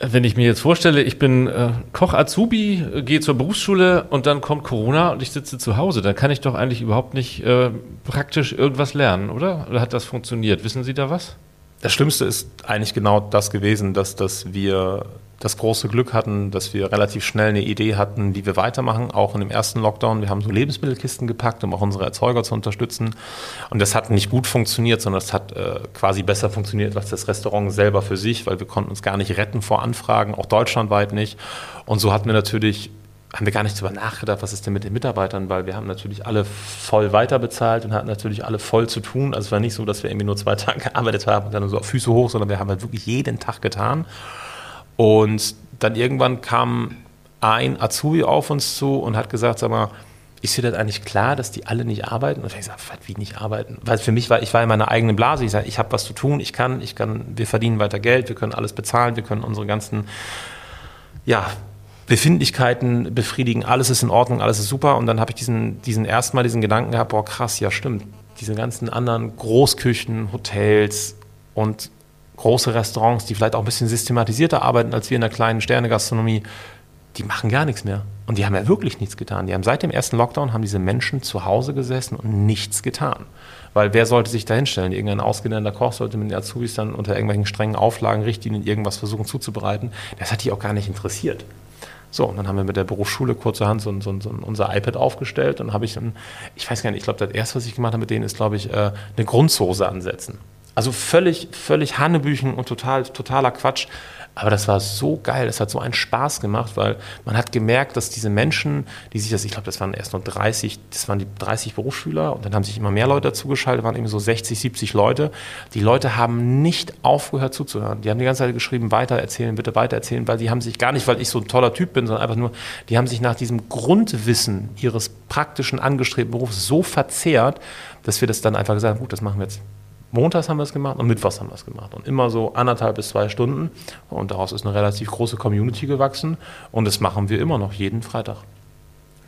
Wenn ich mir jetzt vorstelle, ich bin äh, Koch Azubi, äh, gehe zur Berufsschule und dann kommt Corona und ich sitze zu Hause, dann kann ich doch eigentlich überhaupt nicht äh, praktisch irgendwas lernen, oder? Oder hat das funktioniert? Wissen Sie da was? Das Schlimmste ist eigentlich genau das gewesen, dass, dass wir das große Glück hatten, dass wir relativ schnell eine Idee hatten, wie wir weitermachen, auch in dem ersten Lockdown. Wir haben so Lebensmittelkisten gepackt, um auch unsere Erzeuger zu unterstützen. Und das hat nicht gut funktioniert, sondern es hat äh, quasi besser funktioniert als das Restaurant selber für sich, weil wir konnten uns gar nicht retten vor Anfragen, auch deutschlandweit nicht. Und so hatten wir natürlich haben wir gar nicht darüber nachgedacht, was ist denn mit den Mitarbeitern, weil wir haben natürlich alle voll weiterbezahlt und hatten natürlich alle voll zu tun. Also es war nicht so, dass wir irgendwie nur zwei Tage gearbeitet haben und dann so auf Füße hoch, sondern wir haben halt wirklich jeden Tag getan. Und dann irgendwann kam ein Azubi auf uns zu und hat gesagt, sag mal, ist dir das eigentlich klar, dass die alle nicht arbeiten? Und ich gesagt, wie nicht arbeiten? Weil für mich war, ich war in meiner eigenen Blase. Ich sage, ich habe was zu tun, ich kann, ich kann, wir verdienen weiter Geld, wir können alles bezahlen, wir können unsere ganzen, ja, Befindlichkeiten befriedigen, alles ist in Ordnung, alles ist super. Und dann habe ich diesen, diesen erstmal diesen Gedanken gehabt, boah, krass, ja stimmt. Diese ganzen anderen Großküchen, Hotels und große Restaurants, die vielleicht auch ein bisschen systematisierter arbeiten als wir in der kleinen Sternegastronomie, die machen gar nichts mehr. Und die haben ja wirklich nichts getan. Die haben seit dem ersten Lockdown haben diese Menschen zu Hause gesessen und nichts getan. Weil wer sollte sich da hinstellen? Irgendein ausgelernter Koch sollte mit den Azubis dann unter irgendwelchen strengen Auflagen, Richtlinien irgendwas versuchen zuzubereiten. Das hat die auch gar nicht interessiert. So, und dann haben wir mit der Berufsschule kurzerhand so, so, so unser iPad aufgestellt und habe ich dann, ich weiß gar nicht, ich glaube, das erste, was ich gemacht habe mit denen, ist, glaube ich, äh, eine Grundsoße ansetzen. Also völlig, völlig Hanebüchen und total, totaler Quatsch. Aber das war so geil, das hat so einen Spaß gemacht, weil man hat gemerkt, dass diese Menschen, die sich das, ich glaube, das waren erst nur 30, das waren die 30 Berufsschüler und dann haben sich immer mehr Leute dazugeschaltet, waren eben so 60, 70 Leute. Die Leute haben nicht aufgehört zuzuhören. Die haben die ganze Zeit geschrieben, weiter erzählen, bitte weiter erzählen, weil die haben sich gar nicht, weil ich so ein toller Typ bin, sondern einfach nur, die haben sich nach diesem Grundwissen ihres praktischen angestrebten Berufs so verzehrt, dass wir das dann einfach gesagt haben, gut, das machen wir jetzt Montags haben wir es gemacht und Mittwochs haben wir es gemacht. Und immer so anderthalb bis zwei Stunden. Und daraus ist eine relativ große Community gewachsen. Und das machen wir immer noch jeden Freitag.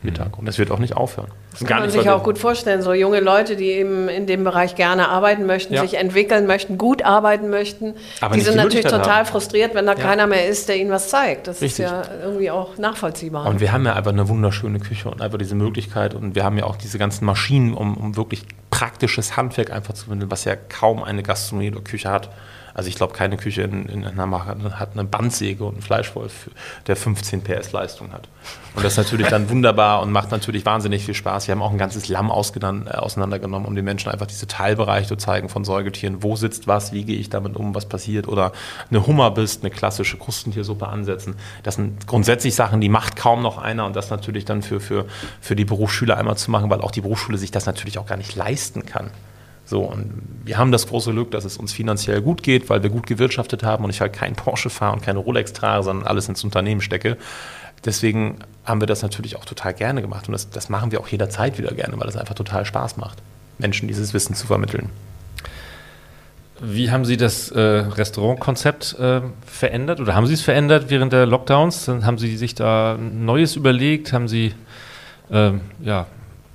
Mittag. Und das wird auch nicht aufhören. Das kann man sich auch gut vorstellen. So junge Leute, die eben in dem Bereich gerne arbeiten möchten, ja. sich entwickeln möchten, gut arbeiten möchten, Aber die sind die natürlich total haben. frustriert, wenn da ja. keiner mehr ist, der ihnen was zeigt. Das Richtig. ist ja irgendwie auch nachvollziehbar. Und wir haben ja einfach eine wunderschöne Küche und einfach diese Möglichkeit. Und wir haben ja auch diese ganzen Maschinen, um, um wirklich praktisches Handwerk einfach zu finden, was ja kaum eine Gastronomie oder Küche hat. Also ich glaube, keine Küche in, in Hamburg hat eine Bandsäge und einen Fleischwolf, der 15 PS Leistung hat. Und das ist natürlich dann wunderbar und macht natürlich wahnsinnig viel Spaß. Wir haben auch ein ganzes Lamm äh, auseinandergenommen, um den Menschen einfach diese Teilbereiche zu zeigen von Säugetieren. Wo sitzt was, wie gehe ich damit um, was passiert? Oder eine Hummer bist, eine klassische Krustentiersuppe ansetzen. Das sind grundsätzlich Sachen, die macht kaum noch einer und das natürlich dann für, für, für die Berufsschüler einmal zu machen, weil auch die Berufsschule sich das natürlich auch gar nicht leisten kann. So, und wir haben das große Glück, dass es uns finanziell gut geht, weil wir gut gewirtschaftet haben und ich halt keinen Porsche fahre und keine Rolex trage, sondern alles ins Unternehmen stecke. Deswegen haben wir das natürlich auch total gerne gemacht und das, das machen wir auch jederzeit wieder gerne, weil es einfach total Spaß macht, Menschen dieses Wissen zu vermitteln. Wie haben Sie das äh, Restaurantkonzept äh, verändert oder haben Sie es verändert während der Lockdowns? Haben Sie sich da Neues überlegt? Haben Sie äh, ja,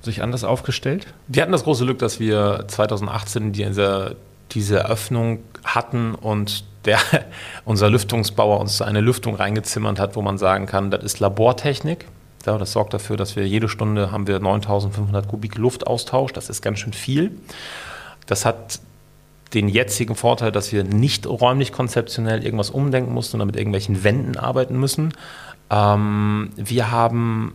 sich anders aufgestellt? Wir hatten das große Glück, dass wir 2018 diese, diese Eröffnung hatten und der, unser Lüftungsbauer uns eine Lüftung reingezimmert hat, wo man sagen kann, das ist Labortechnik. Ja, das sorgt dafür, dass wir jede Stunde haben wir 9500 Kubik Luftaustausch. Das ist ganz schön viel. Das hat den jetzigen Vorteil, dass wir nicht räumlich konzeptionell irgendwas umdenken mussten oder mit irgendwelchen Wänden arbeiten müssen. Ähm, wir haben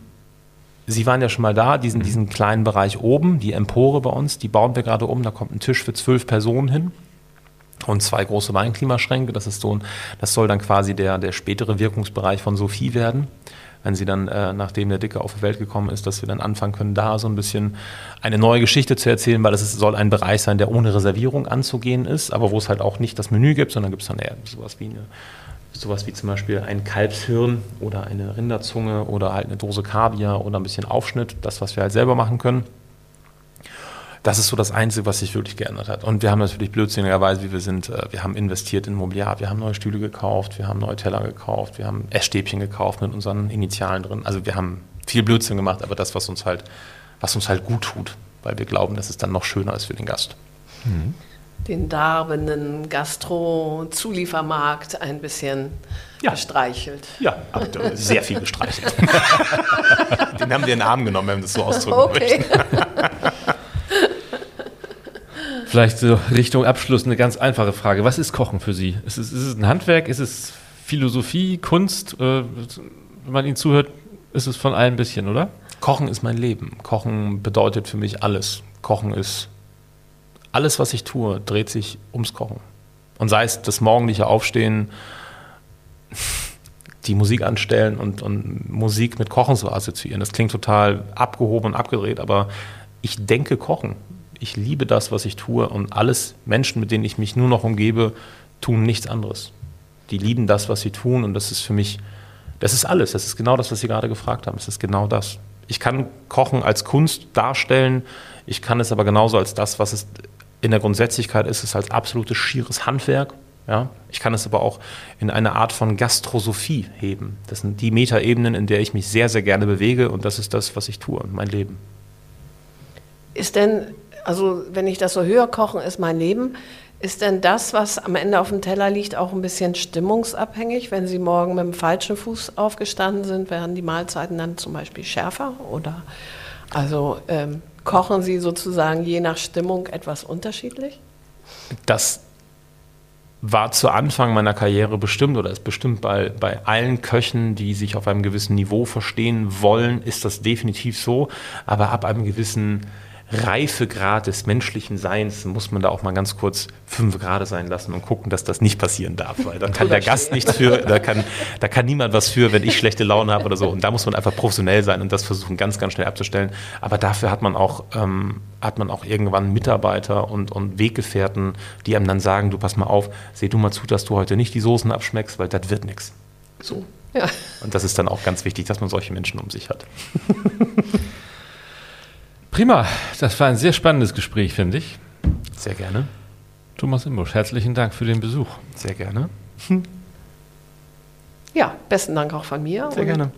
Sie waren ja schon mal da, diesen, mhm. diesen kleinen Bereich oben, die Empore bei uns, die bauen wir gerade um. Da kommt ein Tisch für zwölf Personen hin und zwei große Weinklimaschränke. Das ist so ein, das soll dann quasi der, der spätere Wirkungsbereich von Sophie werden. Wenn sie dann, äh, nachdem der Dicke auf die Welt gekommen ist, dass wir dann anfangen können, da so ein bisschen eine neue Geschichte zu erzählen, weil es soll ein Bereich sein, der ohne Reservierung anzugehen ist, aber wo es halt auch nicht das Menü gibt, sondern gibt es dann eher sowas wie eine sowas wie zum Beispiel ein Kalbshirn oder eine Rinderzunge oder halt eine Dose Kaviar oder ein bisschen Aufschnitt, das, was wir halt selber machen können. Das ist so das Einzige, was sich wirklich geändert hat. Und wir haben natürlich blödsinnigerweise, wie wir sind, äh, wir haben investiert in Mobiliar, wir haben neue Stühle gekauft, wir haben neue Teller gekauft, wir haben Essstäbchen gekauft mit unseren Initialen drin. Also wir haben viel Blödsinn gemacht, aber das, was uns halt, was uns halt gut tut, weil wir glauben, dass es dann noch schöner ist für den Gast. Mhm. Den darbenden Gastro-Zuliefermarkt ein bisschen ja. gestreichelt. Ja, sehr viel gestreichelt. den haben wir in den Arm genommen, wenn wir das so ausdrücken okay. Vielleicht so Richtung Abschluss eine ganz einfache Frage. Was ist Kochen für Sie? Ist es, ist es ein Handwerk? Ist es Philosophie, Kunst? Äh, wenn man Ihnen zuhört, ist es von allem ein bisschen, oder? Kochen ist mein Leben. Kochen bedeutet für mich alles. Kochen ist alles, was ich tue, dreht sich ums Kochen. Und sei es das morgendliche Aufstehen, die Musik anstellen und, und Musik mit Kochen zu assoziieren. Das klingt total abgehoben und abgedreht, aber ich denke Kochen. Ich liebe das, was ich tue und alles Menschen, mit denen ich mich nur noch umgebe, tun nichts anderes. Die lieben das, was sie tun und das ist für mich, das ist alles. Das ist genau das, was Sie gerade gefragt haben. Es ist genau das. Ich kann Kochen als Kunst darstellen, ich kann es aber genauso als das, was es in der Grundsätzlichkeit ist es als absolutes schieres Handwerk. Ja? Ich kann es aber auch in eine Art von Gastrosophie heben. Das sind die Metaebenen, in der ich mich sehr, sehr gerne bewege und das ist das, was ich tue, mein Leben. Ist denn, also wenn ich das so höre, Kochen ist mein Leben, ist denn das, was am Ende auf dem Teller liegt, auch ein bisschen stimmungsabhängig? Wenn Sie morgen mit dem falschen Fuß aufgestanden sind, werden die Mahlzeiten dann zum Beispiel schärfer? Oder also ähm, Kochen Sie sozusagen je nach Stimmung etwas unterschiedlich? Das war zu Anfang meiner Karriere bestimmt oder ist bestimmt bei, bei allen Köchen, die sich auf einem gewissen Niveau verstehen wollen, ist das definitiv so. Aber ab einem gewissen Reifegrad des menschlichen Seins muss man da auch mal ganz kurz fünf Grad sein lassen und gucken, dass das nicht passieren darf, weil da kann der Gast nichts für, da kann, da kann niemand was für, wenn ich schlechte Laune habe oder so. Und da muss man einfach professionell sein und das versuchen ganz, ganz schnell abzustellen. Aber dafür hat man auch, ähm, hat man auch irgendwann Mitarbeiter und, und Weggefährten, die einem dann sagen, du pass mal auf, seh du mal zu, dass du heute nicht die Soßen abschmeckst, weil das wird nichts. So. Ja. Und das ist dann auch ganz wichtig, dass man solche Menschen um sich hat. Prima, das war ein sehr spannendes Gespräch, finde ich. Sehr gerne. Thomas Imbusch, herzlichen Dank für den Besuch. Sehr gerne. Ja, besten Dank auch von mir. Sehr gerne.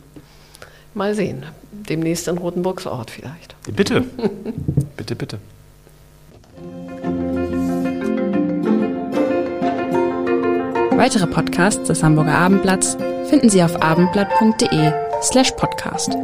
Mal sehen, demnächst in Rotenburgs Ort vielleicht. Bitte, bitte, bitte. Weitere Podcasts des Hamburger Abendblatts finden Sie auf abendblatt.de slash podcast.